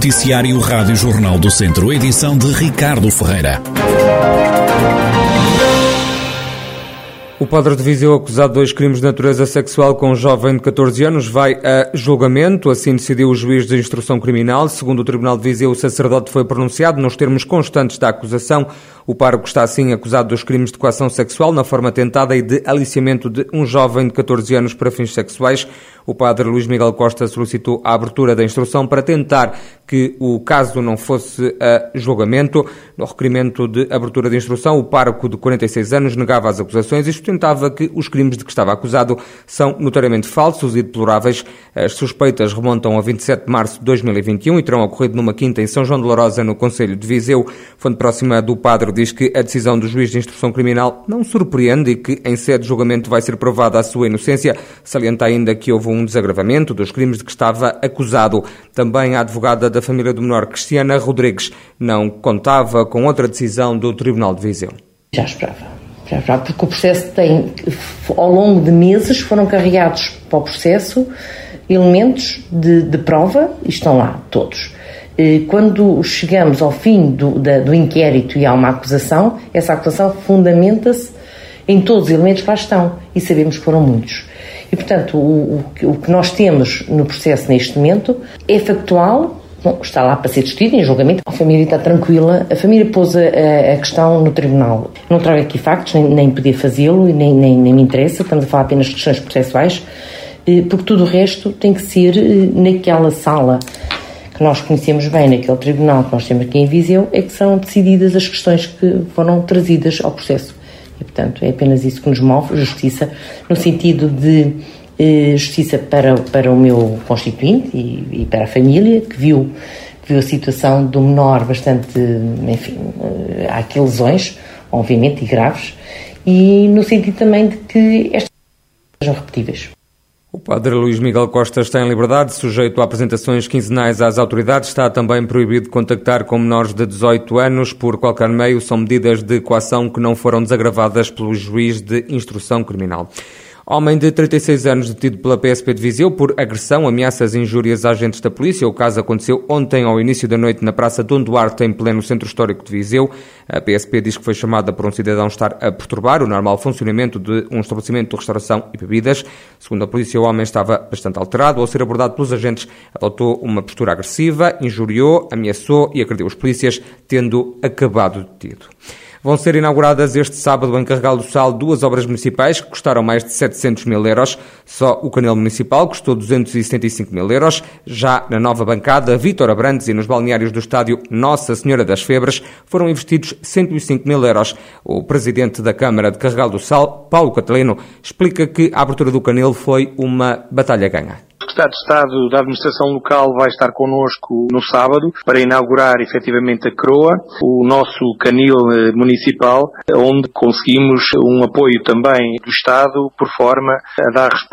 Noticiário Rádio Jornal do Centro, edição de Ricardo Ferreira. O padre de Viseu, acusado de dois crimes de natureza sexual com um jovem de 14 anos, vai a julgamento. Assim decidiu o juiz de instrução criminal. Segundo o Tribunal de Viseu, o sacerdote foi pronunciado nos termos constantes da acusação. O pároco está assim acusado dos crimes de coação sexual na forma tentada e de aliciamento de um jovem de 14 anos para fins sexuais. O padre Luís Miguel Costa solicitou a abertura da instrução para tentar que o caso não fosse a julgamento. No requerimento de abertura de instrução, o pároco de 46 anos negava as acusações e sustentava que os crimes de que estava acusado são notariamente falsos e deploráveis. As suspeitas remontam a 27 de março de 2021 e terão ocorrido numa quinta em São João de Lourosa, no Conselho de Viseu. Fonte próxima do padre diz que a decisão do juiz de instrução criminal não surpreende e que em sede de julgamento vai ser provada a sua inocência. Salienta ainda que houve um desagravamento dos crimes de que estava acusado. Também a advogada da família do menor, Cristiana Rodrigues, não contava com outra decisão do Tribunal de Viseu. Já esperava porque o processo tem, ao longo de meses, foram carregados para o processo elementos de, de prova e estão lá todos. Quando chegamos ao fim do, da, do inquérito e há uma acusação, essa acusação fundamenta-se em todos os elementos que lá estão e sabemos que foram muitos. E, portanto, o, o, o que nós temos no processo neste momento é factual, Bom, está lá para ser discutido em julgamento. A família está tranquila. A família pôs a, a questão no tribunal. Não trago aqui factos, nem, nem fazê-lo e nem, nem, nem, me interessa. Estamos a falar apenas de questões processuais, eh, porque tudo o resto tem que ser eh, naquela sala que nós conhecemos bem, naquele tribunal que nós temos aqui em Viseu, é que são decididas as questões que foram trazidas ao processo. E, portanto, é apenas isso que nos move, justiça, no sentido de eh, justiça para, para o meu constituinte e, e, para a família, que viu, que viu a situação do menor bastante, enfim, eh, há aqui lesões, obviamente, e graves, e no sentido também de que estas sejam repetíveis. O padre Luís Miguel Costa está em liberdade, sujeito a apresentações quinzenais às autoridades. Está também proibido contactar com menores de 18 anos por qualquer meio. São medidas de coação que não foram desagravadas pelo juiz de instrução criminal. Homem de 36 anos detido pela PSP de Viseu por agressão, ameaças e injúrias a agentes da polícia. O caso aconteceu ontem ao início da noite na Praça Dom Duarte, em pleno centro histórico de Viseu. A PSP diz que foi chamada por um cidadão estar a perturbar o normal funcionamento de um estabelecimento de restauração e bebidas. Segundo a polícia, o homem estava bastante alterado. Ao ser abordado pelos agentes, adotou uma postura agressiva, injuriou, ameaçou e agrediu os polícias, tendo acabado detido. Vão ser inauguradas este sábado em Carregal do Sal duas obras municipais que custaram mais de 700 mil euros. Só o canal municipal custou 275 mil euros. Já na nova bancada, Vítor Abrantes e nos balneários do estádio Nossa Senhora das Febras foram investidos 105 mil euros. O presidente da Câmara de Carregal do Sal, Paulo Catalino, explica que a abertura do canil foi uma batalha ganha secretário de Estado da Administração Local vai estar connosco no sábado para inaugurar efetivamente a CROA, o nosso canil eh, municipal, onde conseguimos um apoio também do Estado por forma a dar resposta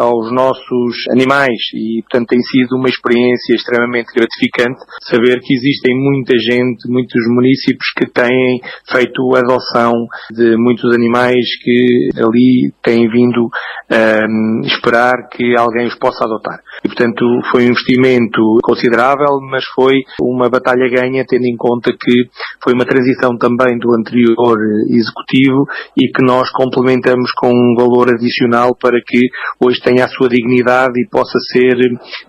aos nossos animais e, portanto, tem sido uma experiência extremamente gratificante saber que existem muita gente, muitos municípios que têm feito adoção de muitos animais que ali têm vindo a um, esperar que alguém os possa adotar. E, portanto, foi um investimento considerável, mas foi uma batalha ganha, tendo em conta que foi uma transição também do anterior executivo e que nós complementamos com um valor adicional para que hoje tenha a sua dignidade e possa ser,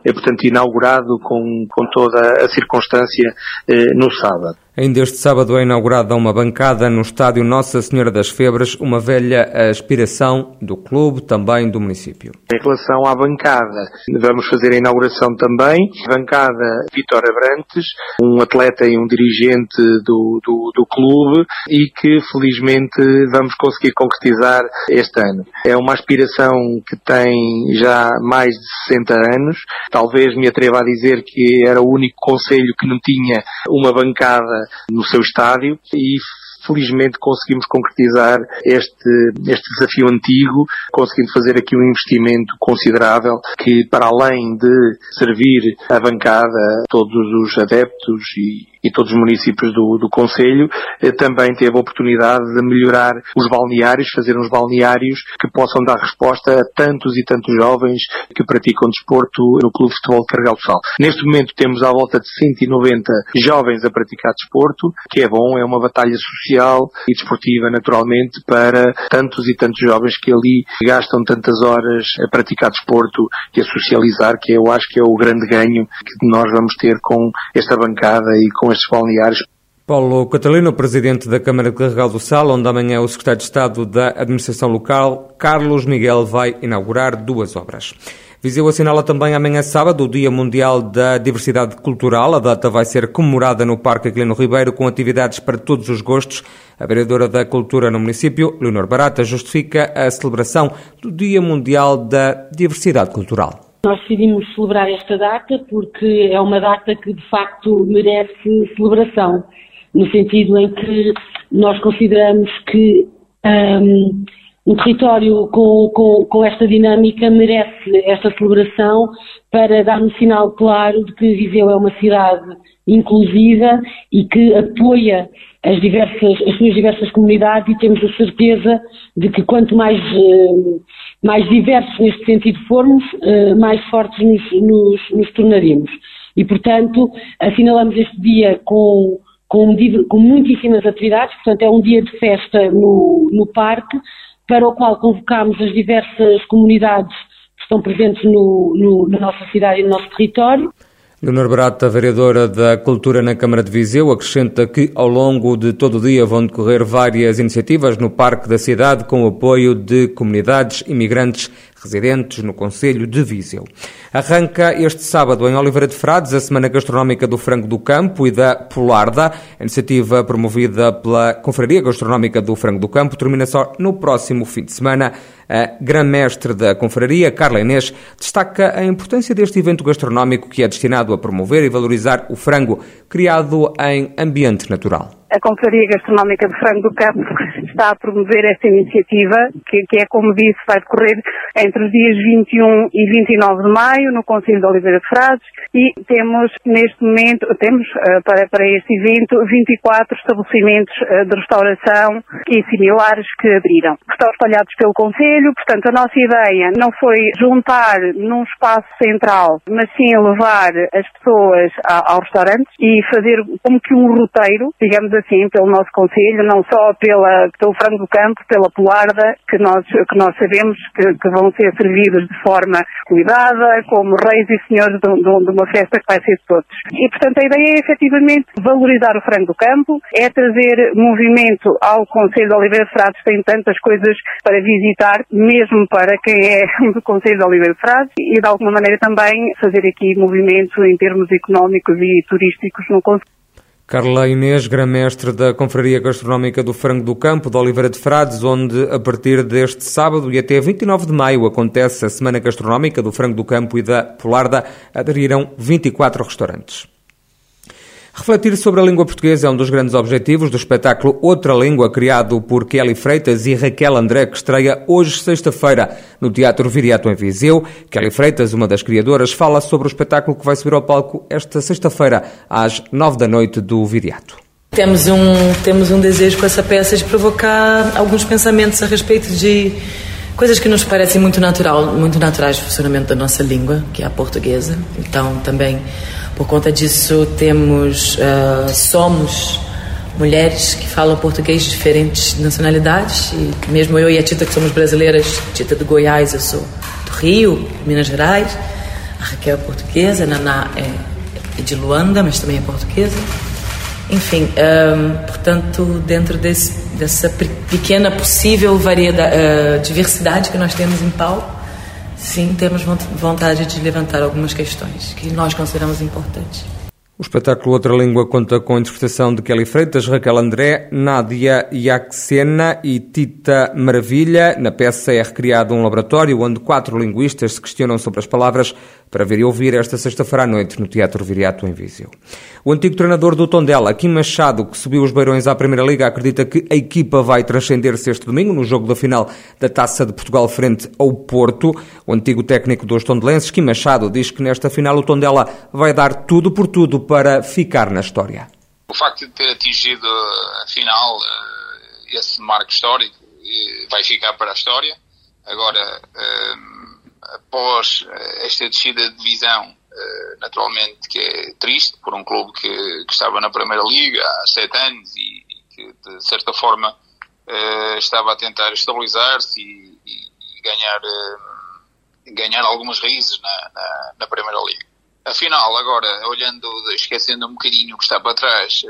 eh, portanto, inaugurado com, com toda a circunstância eh, no sábado. Ainda este sábado é inaugurada uma bancada no estádio Nossa Senhora das Febras, uma velha aspiração do clube, também do município. Em relação à bancada, vamos fazer a inauguração também. Bancada Vitor Abrantes, um atleta e um dirigente do, do, do clube e que felizmente vamos conseguir concretizar este ano. É uma aspiração que tem já mais de 60 anos. Talvez me atreva a dizer que era o único conselho que não tinha uma bancada no seu estádio e felizmente conseguimos concretizar este, este desafio antigo, conseguindo fazer aqui um investimento considerável que, para além de servir a bancada, todos os adeptos e e todos os municípios do, do Conselho, eh, também teve a oportunidade de melhorar os balneários, fazer uns balneários que possam dar resposta a tantos e tantos jovens que praticam desporto no Clube de Futebol de Carregal do Sal. Neste momento temos à volta de 190 jovens a praticar desporto, que é bom, é uma batalha social e desportiva naturalmente para tantos e tantos jovens que ali gastam tantas horas a praticar desporto e a socializar, que eu acho que é o grande ganho que nós vamos ter com esta bancada e com estes balneários. Paulo Catalino, presidente da Câmara de Carregal do Sal, onde amanhã o secretário de Estado da Administração Local, Carlos Miguel, vai inaugurar duas obras. Viseu assinala também amanhã sábado o Dia Mundial da Diversidade Cultural. A data vai ser comemorada no Parque Aquilino Ribeiro com atividades para todos os gostos. A vereadora da Cultura no município, Leonor Barata, justifica a celebração do Dia Mundial da Diversidade Cultural. Nós decidimos celebrar esta data porque é uma data que de facto merece celebração no sentido em que nós consideramos que um, um território com, com, com, esta dinâmica merece esta celebração para dar um sinal claro de que Viseu é uma cidade inclusiva e que apoia as, diversas, as suas diversas comunidades e temos a certeza de que quanto mais, hum, mais diversos neste sentido formos, hum, mais fortes nos, nos, nos tornaremos. E, portanto, assinalamos este dia com com, com muitíssimas atividades, portanto é um dia de festa no, no parque, para o qual convocámos as diversas comunidades que estão presentes no, no, na nossa cidade e no nosso território. Leonor Barata, vereadora da Cultura na Câmara de Viseu, acrescenta que ao longo de todo o dia vão decorrer várias iniciativas no Parque da cidade com o apoio de comunidades imigrantes residentes no Conselho de Viseu. Arranca este sábado em Oliveira de Frades a Semana Gastronómica do Frango do Campo e da Polarda. A iniciativa promovida pela Confraria Gastronómica do Frango do Campo termina só no próximo fim de semana. A grã-mestre da Confraria, Carla Inês, destaca a importância deste evento gastronómico que é destinado a promover e valorizar o frango criado em ambiente natural. A Confraria Gastronómica de Frango do Campo está a promover esta iniciativa, que, que, é, como disse, vai decorrer entre os dias 21 e 29 de maio, no Conselho de Oliveira de Frades, e temos, neste momento, temos uh, para, para este evento 24 estabelecimentos uh, de restauração e similares que abriram. Estão espalhados pelo Conselho, portanto, a nossa ideia não foi juntar num espaço central, mas sim levar as pessoas ao restaurante e fazer como que um roteiro, digamos assim, pelo nosso Conselho, não só pela, pelo frango do campo, pela polarda, que nós, que nós sabemos que, que vão ser servidos de forma cuidada, como reis e senhores de, de, de, uma festa que vai ser de todos. E, portanto, a ideia é efetivamente valorizar o frango do campo, é trazer movimento ao Conselho de Oliveira de Frades, tem tantas coisas para visitar, mesmo para quem é do Conselho de Oliveira de Frades, e de alguma maneira também fazer aqui movimento em termos económicos e turísticos no Conselho. Carla Inês, grã-mestre da Confraria Gastronómica do Frango do Campo, de Oliveira de Frades, onde a partir deste sábado e até 29 de maio acontece a Semana Gastronómica do Frango do Campo e da Polarda, aderiram 24 restaurantes. Refletir sobre a língua portuguesa é um dos grandes objetivos do espetáculo Outra Língua, criado por Kelly Freitas e Raquel André, que estreia hoje, sexta-feira, no Teatro Viriato em Viseu. Kelly Freitas, uma das criadoras, fala sobre o espetáculo que vai subir ao palco esta sexta-feira, às nove da noite do Viriato. Temos um, temos um desejo com essa peça de provocar alguns pensamentos a respeito de coisas que nos parecem muito natural, muito naturais do funcionamento da nossa língua, que é a portuguesa. Então, também por conta disso, temos, uh, somos mulheres que falam português de diferentes nacionalidades, e mesmo eu e a Tita, que somos brasileiras, Tita do Goiás, eu sou do Rio, Minas Gerais, a Raquel é portuguesa, a Naná é, é de Luanda, mas também é portuguesa. Enfim, um, portanto, dentro desse, dessa pequena possível variedade, uh, diversidade que nós temos em palco, sim, temos vontade de levantar algumas questões que nós consideramos importantes. O espetáculo Outra Língua conta com a interpretação de Kelly Freitas, Raquel André, Nádia Yaxena e Tita Maravilha. Na peça é recriado um laboratório onde quatro linguistas se questionam sobre as palavras para ver e ouvir esta sexta-feira à noite no Teatro Viriato em Viseu. O antigo treinador do Tondela, Kim Machado, que subiu os Beirões à Primeira Liga, acredita que a equipa vai transcender-se este domingo no jogo da final da Taça de Portugal frente ao Porto. O antigo técnico dos tondelenses, Kim Machado, diz que nesta final o Tondela vai dar tudo por tudo para ficar na história. O facto de ter atingido a final, esse marco histórico, vai ficar para a história. Agora, após esta descida de divisão, naturalmente que é triste por um clube que, que estava na Primeira Liga há sete anos e, e que de certa forma estava a tentar estabilizar-se e, e, ganhar, ganhar algumas raízes na, na, na Primeira Liga. Afinal, agora, olhando, esquecendo um bocadinho o que está para trás,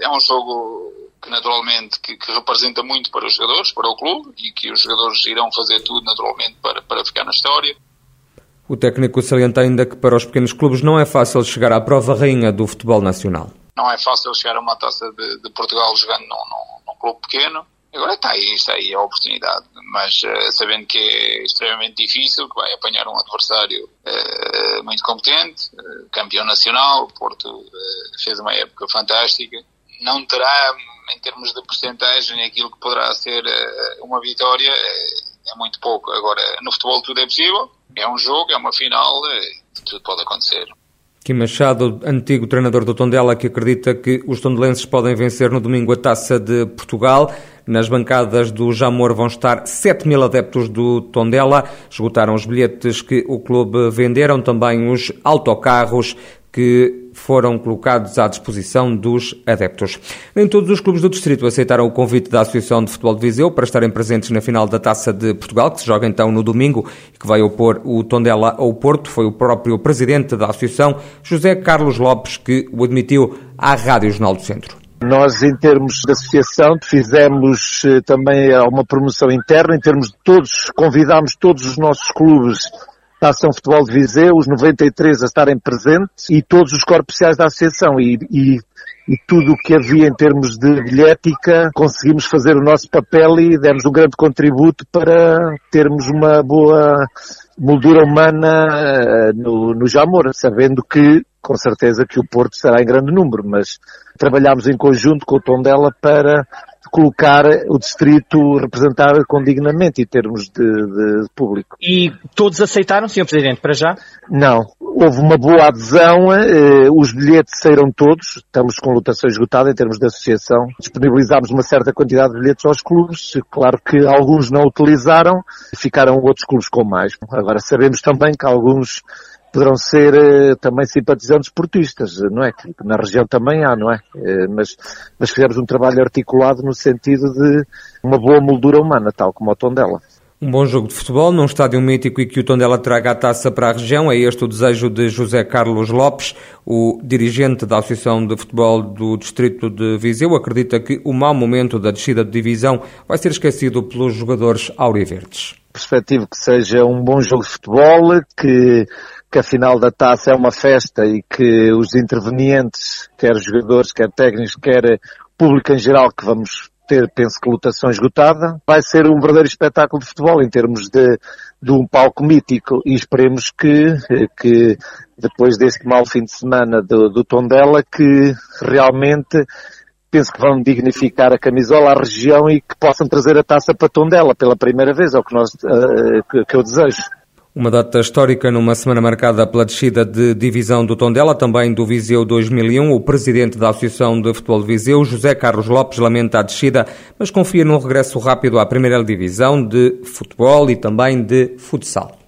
é um jogo que naturalmente que, que, representa muito para os jogadores, para o clube, e que os jogadores irão fazer tudo naturalmente para, para ficar na história. O técnico salienta ainda que para os pequenos clubes não é fácil chegar à prova rainha do futebol nacional. Não é fácil chegar a uma taça de, de Portugal jogando num, num, num clube pequeno. Agora está aí, está aí a oportunidade, mas uh, sabendo que é extremamente difícil, que vai apanhar um adversário uh, muito competente, uh, campeão nacional, o Porto fez uma época fantástica, não terá, em termos de porcentagem, aquilo que poderá ser uma vitória, é muito pouco. Agora, no futebol tudo é possível, é um jogo, é uma final, tudo pode acontecer. Kim Machado, antigo treinador do Tondela, que acredita que os tondelenses podem vencer no domingo a Taça de Portugal. Nas bancadas do Jamor vão estar 7 mil adeptos do Tondela. Esgotaram os bilhetes que o clube venderam, também os autocarros que foram colocados à disposição dos adeptos. Nem todos os clubes do distrito aceitaram o convite da Associação de Futebol de Viseu para estarem presentes na final da Taça de Portugal, que se joga então no domingo e que vai opor o Tondela ao Porto. Foi o próprio presidente da Associação, José Carlos Lopes, que o admitiu à Rádio Jornal do Centro. Nós, em termos de associação, fizemos eh, também uma promoção interna, em termos de todos, convidámos todos os nossos clubes da Ação Futebol de Viseu, os 93 a estarem presentes e todos os corpos sociais da associação. E, e, e tudo o que havia em termos de bilhética, conseguimos fazer o nosso papel e demos um grande contributo para termos uma boa moldura humana eh, no, no Jamor, sabendo que com certeza que o Porto será em grande número, mas trabalhámos em conjunto com o Tondela para colocar o distrito representado condignamente em termos de, de, público. E todos aceitaram, Sr. Presidente, para já? Não. Houve uma boa adesão, eh, os bilhetes saíram todos, estamos com lotação esgotada em termos de associação. Disponibilizámos uma certa quantidade de bilhetes aos clubes, claro que alguns não utilizaram, ficaram outros clubes com mais. Agora sabemos também que alguns poderão ser uh, também simpatizantes portistas, não é? Que na região também há, não é? Uh, mas, mas fizemos um trabalho articulado no sentido de uma boa moldura humana, tal como o Tondela. Um bom jogo de futebol num estádio mítico e que o Tondela traga a taça para a região. É este o desejo de José Carlos Lopes, o dirigente da Associação de Futebol do Distrito de Viseu. Acredita que o mau momento da descida de divisão vai ser esquecido pelos jogadores auriverdes. Perspectivo que seja um bom jogo de futebol, que que a final da taça é uma festa e que os intervenientes, quer jogadores, quer técnicos, quer público em geral, que vamos ter, penso que lotação esgotada, vai ser um verdadeiro espetáculo de futebol em termos de, de um palco mítico e esperemos que, que depois deste mau fim de semana do, do Tondela, que realmente penso que vão dignificar a camisola à região e que possam trazer a taça para Tondela pela primeira vez, é o que, nós, que, que eu desejo. Uma data histórica numa semana marcada pela descida de divisão do Tondela, também do Viseu 2001. O presidente da Associação de Futebol de Viseu, José Carlos Lopes, lamenta a descida, mas confia num regresso rápido à primeira divisão de futebol e também de futsal.